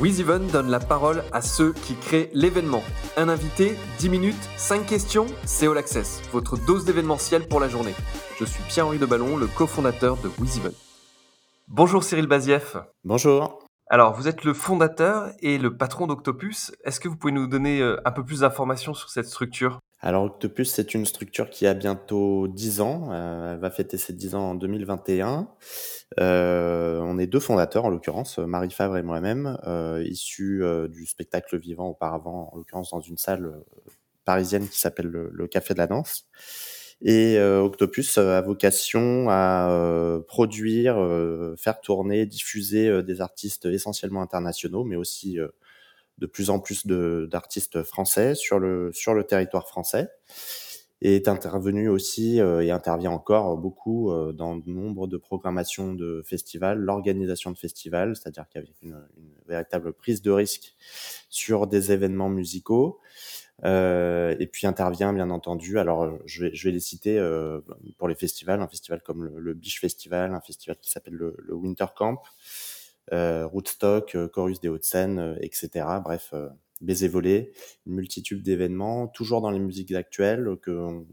WizEven donne la parole à ceux qui créent l'événement. Un invité, 10 minutes, 5 questions, c'est All Access, votre dose d'événementiel pour la journée. Je suis Pierre-Henri Deballon, le cofondateur de WizEven. Bonjour Cyril Bazieff. Bonjour. Alors, vous êtes le fondateur et le patron d'Octopus. Est-ce que vous pouvez nous donner euh, un peu plus d'informations sur cette structure? Alors, Octopus, c'est une structure qui a bientôt 10 ans. Euh, elle va fêter ses 10 ans en 2021. Euh, on est deux fondateurs, en l'occurrence, Marie Favre et moi-même, euh, issus euh, du spectacle vivant auparavant, en l'occurrence dans une salle parisienne qui s'appelle le, Café de la Danse. Et Octopus a vocation à produire, faire tourner, diffuser des artistes essentiellement internationaux, mais aussi de plus en plus d'artistes français sur le, sur le territoire français et est intervenu aussi euh, et intervient encore beaucoup euh, dans de nombre de programmations de festivals, l'organisation de festivals, c'est-à-dire qu'avec une, une, véritable prise de risque sur des événements musicaux. Euh, et puis intervient bien entendu, alors je vais, je vais les citer euh, pour les festivals, un festival comme le, le Biche Festival, un festival qui s'appelle le, le, Winter Camp, Rootstock, Chorus des Hauts-de-Seine, etc. Bref, baiser volé, une multitude d'événements, toujours dans les musiques actuelles, que on,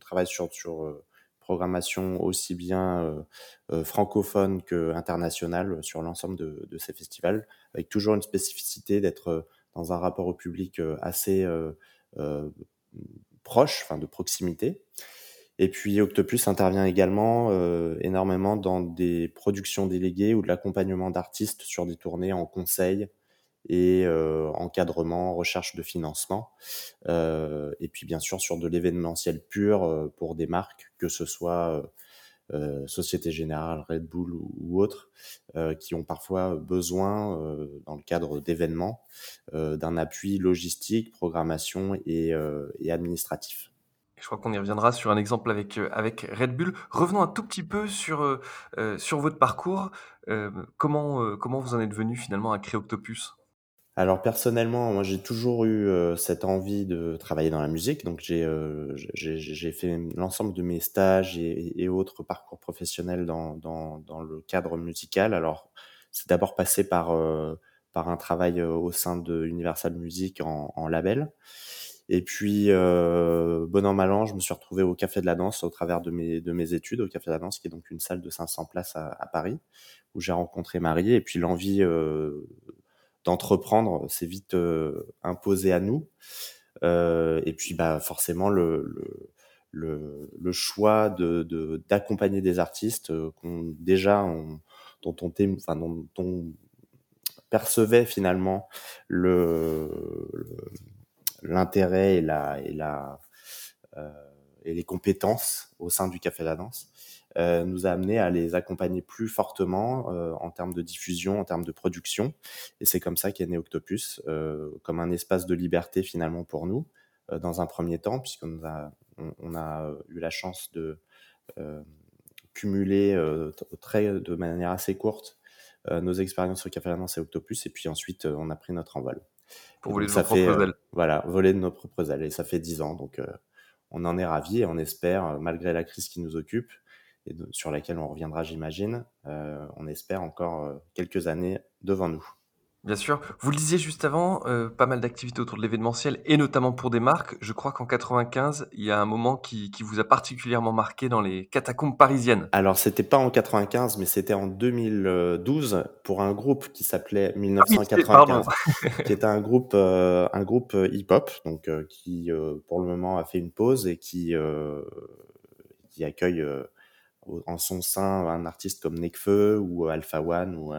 travaille sur, sur euh, programmation aussi bien euh, euh, francophone que internationale sur l'ensemble de, de, ces festivals, avec toujours une spécificité d'être dans un rapport au public assez proche, enfin de proximité. Et puis Octopus intervient également euh, énormément dans des productions déléguées ou de l'accompagnement d'artistes sur des tournées en conseil, et euh, encadrement, recherche de financement, euh, et puis bien sûr sur de l'événementiel pur pour des marques, que ce soit Société Générale, Red Bull ou, autres, qui ont parfois besoin, dans le cadre d'événements, d'un appui logistique, programmation et administratif. Je crois qu'on y reviendra sur un exemple avec, avec Red Bull. Revenons un tout petit peu sur, sur votre parcours. comment, comment vous en êtes venu finalement à créer Octopus? Alors personnellement, moi j'ai toujours eu euh, cette envie de travailler dans la musique, donc j'ai euh, fait l'ensemble de mes stages et, autres parcours professionnels dans, dans, le cadre musical. Alors c'est d'abord passé par euh, par un travail au sein de Universal Music en label, et puis bon an mal an, je me suis retrouvé au Café de la Danse au travers de mes de mes études au Café de la Danse, qui est donc une salle de 500 places à, à Paris, où j'ai rencontré Marie, et puis l'envie d'entreprendre s'est vite euh, imposé à nous. Euh, et puis bah forcément le, le le, le, choix de d'accompagner des artistes euh, qu'on déjà on, dont on enfin dont, on percevait finalement le l'intérêt et la et la euh, et les compétences au sein du café de la danse euh, nous a amené à les accompagner plus fortement euh, en termes de diffusion, en termes de production. Et c'est comme ça qu'est né Octopus, comme un espace de liberté finalement pour nous, dans un premier temps, puisqu'on a, a eu la chance de cumuler très, de manière assez courte nos expériences au Café la et Octopus, et puis ensuite on a pris notre envol. Pour voler de nos propres ailes. Voilà, voler de nos propres ailes. Et ça fait dix ans, donc on en est ravis et on espère, malgré la crise qui nous occupe, et sur laquelle on reviendra, j'imagine. Euh, on espère encore euh, quelques années devant nous. Bien sûr. Vous le disiez juste avant, euh, pas mal d'activités autour de l'événementiel et notamment pour des marques. Je crois qu'en 95, il y a un moment qui, qui, vous a particulièrement marqué dans les catacombes parisiennes. Alors, c'était pas en 95, mais c'était en 2012 pour un groupe qui s'appelait 1995, ah qui était un groupe, euh, un groupe hip-hop, donc euh, qui pour le moment a fait une pause et qui qui accueille en son sein un artiste comme Nekfeu ou Alpha One ou,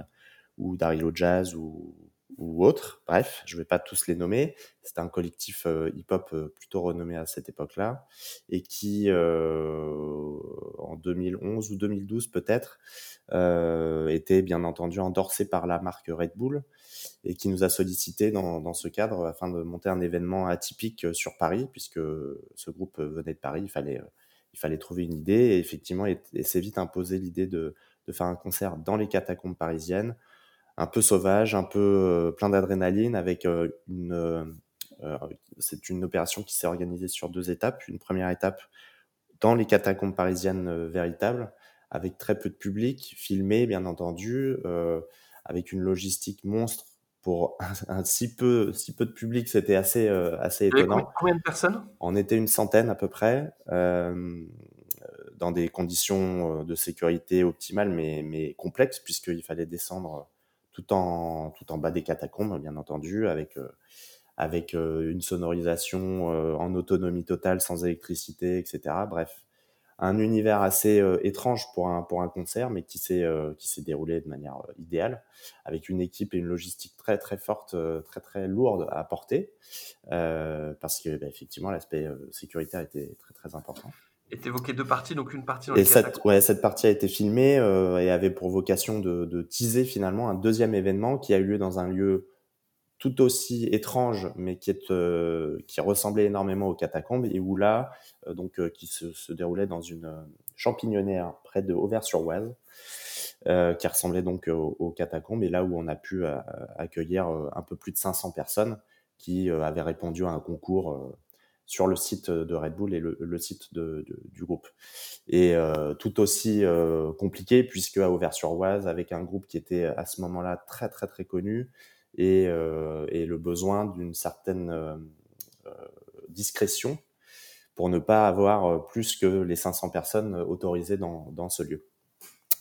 ou Darylo Jazz ou, ou autres. Bref, je vais pas tous les nommer. C'était un collectif euh, hip-hop euh, plutôt renommé à cette époque-là et qui, euh, en 2011 ou 2012 peut-être, euh, était bien entendu endorsé par la marque Red Bull et qui nous a sollicité dans, dans ce cadre afin de monter un événement atypique sur Paris puisque ce groupe venait de Paris. Il fallait il fallait trouver une idée et effectivement, et, s'est vite imposé l'idée de, de, faire un concert dans les catacombes parisiennes, un peu sauvage, un peu euh, plein d'adrénaline, avec euh, une, euh, c'est une opération qui s'est organisée sur deux étapes. Une première étape dans les catacombes parisiennes véritables, avec très peu de public, filmé bien entendu, avec une logistique monstre pour un, si peu si peu de public, c'était assez assez étonnant. Combien de personnes? On était une centaine à peu près. dans des conditions de sécurité optimales mais, mais complexes puisqu'il fallait descendre tout en, tout en bas des catacombes, bien entendu, avec, euh, avec euh, une sonorisation euh, en autonomie totale, sans électricité, etc. Bref, un univers assez étrange pour un, pour un concert, mais qui s'est qui s'est déroulé de manière idéale, avec une équipe et une logistique très très forte, très très lourde à porter, parce que bah, effectivement l'aspect sécuritaire était très très important est évoqué deux parties, donc une partie dans et cette, ouais, cette partie a été filmée euh, et avait pour vocation de, de, teaser finalement un deuxième événement qui a eu lieu dans un lieu tout aussi étrange, mais qui, est, euh, qui ressemblait énormément aux catacombes, et où là, euh, donc, qui se, se, déroulait dans une champignonnière près de Auvers-sur-Oise, qui ressemblait donc aux, aux, catacombes, et là où on a pu accueillir un peu plus de 500 personnes qui avaient répondu à un concours sur le site de Red Bull et le, site du groupe. Et euh, tout aussi euh, compliqué puisque à Auvers-sur-Oise, avec un groupe qui était à ce moment-là très très très connu et, euh, le besoin d'une certaine discrétion pour ne pas avoir plus que les 500 personnes autorisées dans, ce lieu.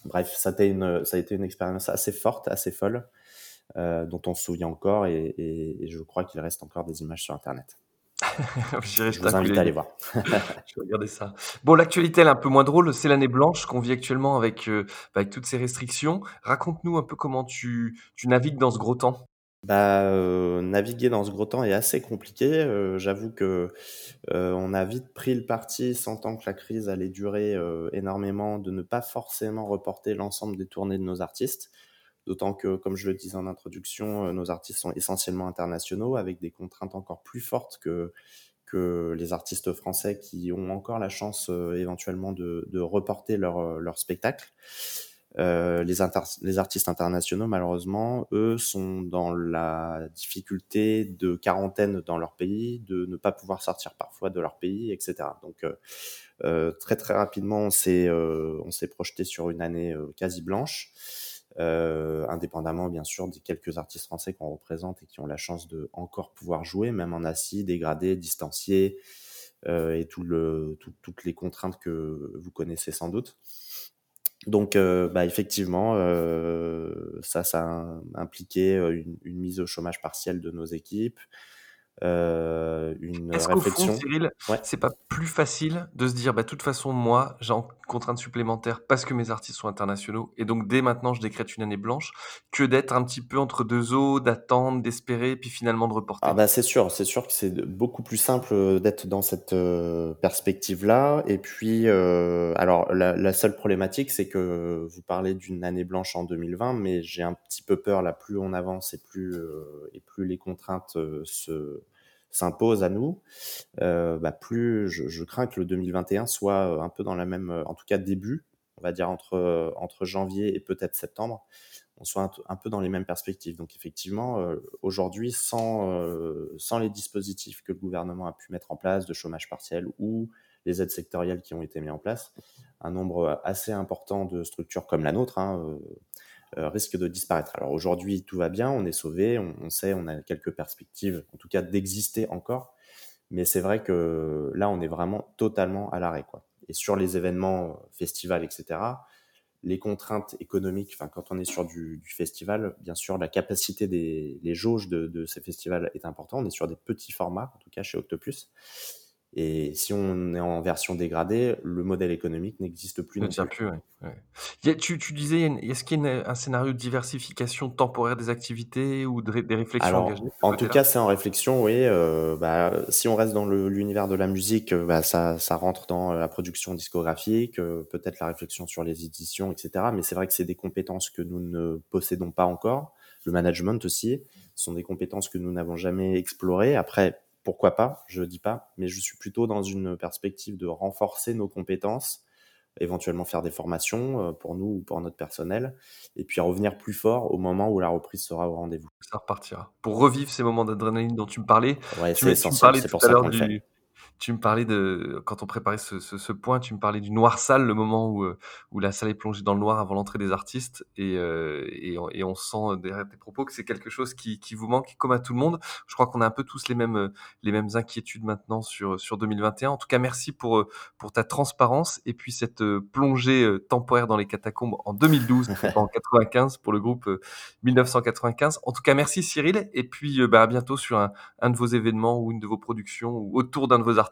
Bref, ça a, été une, expérience assez forte, assez folle, dont on se souvient encore et je crois qu'il reste encore des images sur Internet. je vous invite à aller voir. je vais regarder ça. Bon, l'actualité, elle est un peu moins drôle. C'est l'année blanche qu'on vit actuellement avec, euh, bah, avec toutes ces restrictions. Raconte-nous un peu comment tu, tu navigues dans ce gros temps. Bah, euh, naviguer dans ce gros temps est assez compliqué. Euh, j'avoue que on a vite pris le parti, sentant que la crise allait durer énormément, de ne pas forcément reporter l'ensemble des tournées de nos artistes. D'autant que, comme je le disais en introduction, euh, nos artistes sont essentiellement internationaux, avec des contraintes encore plus fortes que, les artistes français qui ont encore la chance euh, éventuellement de, reporter leur, euh, spectacle. Les, artistes internationaux, malheureusement, eux, sont dans la difficulté de quarantaine dans leur pays, de ne pas pouvoir sortir parfois de leur pays, etc. Donc, très très rapidement, on s'est projeté sur une année quasi blanche. Euh, indépendamment bien sûr des quelques artistes français qu'on représente et qui ont la chance de encore pouvoir jouer, même en assis, dégradé, distancié, euh, et tout le, tout, toutes les contraintes que vous connaissez sans doute. Donc, euh, bah, effectivement, ça, ça a impliqué une, une, mise au chômage partiel de nos équipes, euh, une Est-ce réflexion. Fond, Cyril, ouais. c'est pas plus facile de se dire, bah, de toute façon, moi, j'ai contrainte supplémentaire parce que mes artistes sont internationaux, et donc dès maintenant, je décrète une année blanche, que d'être un petit peu entre deux eaux, d'attendre, d'espérer, puis finalement de reporter. Ah bah c'est sûr, c'est sûr que c'est beaucoup plus simple euh, d'être dans cette euh, perspective-là. Et puis, euh, alors la, la, seule problématique, c'est que vous parlez d'une année blanche en 2020, mais j'ai un petit peu peur là, plus on avance et plus euh, et plus les contraintes se s'impose à nous, euh, bah plus je, crains que le 2021 soit euh, un peu dans la même, euh, en tout cas début, on va dire entre, entre janvier et peut-être septembre, on soit un, peu dans les mêmes perspectives. Donc effectivement, aujourd'hui, sans, sans les dispositifs que le gouvernement a pu mettre en place de chômage partiel ou les aides sectorielles qui ont été mises en place, un nombre assez important de structures comme la nôtre, hein, risque de disparaître. Alors aujourd'hui, tout va bien, on est sauvé, on, sait, on a quelques perspectives, en tout cas d'exister encore, mais c'est vrai que là, on est vraiment totalement à l'arrêt. quoi. Et sur les événements, festivals, etc., les contraintes économiques, quand on est sur du, festival, bien sûr, la capacité des les jauges de, ces festivals est importante. On est sur des petits formats, en tout cas chez Octopus. Et si on est en version dégradée, le modèle économique n'existe plus. Ne tient plus, ouais. ouais. tu, tu, disais, est-ce qu'il y a un scénario de diversification temporaire des activités ou de, des réflexions Alors, engagées En tout cas, c'est en réflexion, oui. Euh, bah, si on reste dans l'univers de la musique, bah, ça, ça rentre dans la production discographique, euh, peut-être la réflexion sur les éditions, etc. Mais c'est vrai que c'est des compétences que nous ne possédons pas encore. Le management aussi, ce sont des compétences que nous n'avons jamais explorées. Après, pourquoi pas, je dis pas, mais je suis plutôt dans une perspective de renforcer nos compétences, éventuellement faire des formations euh, pour nous ou pour notre personnel, et puis revenir plus fort au moment où la reprise sera au rendez-vous. Ça repartira. Pour revivre ces moments d'adrénaline dont tu me parlais, ouais, tu, tu me parlais tout à l'heure du, tu me parlais de, quand on préparait ce, ce, point, tu me parlais du noir sale, le moment où, euh, où la salle est plongée dans le noir avant l'entrée des artistes. Et, euh, et, et, on sent derrière tes propos que c'est quelque chose qui, qui, vous manque, comme à tout le monde. Je crois qu'on a un peu tous les mêmes, les mêmes inquiétudes maintenant sur, sur 2021. En tout cas, merci pour, pour ta transparence et puis cette plongée temporaire dans les catacombes en 2012, en 95 pour le groupe 1995. En tout cas, merci Cyril. Et puis, bah, à bientôt sur un, un de vos événements ou une de vos productions ou autour d'un de vos artistes.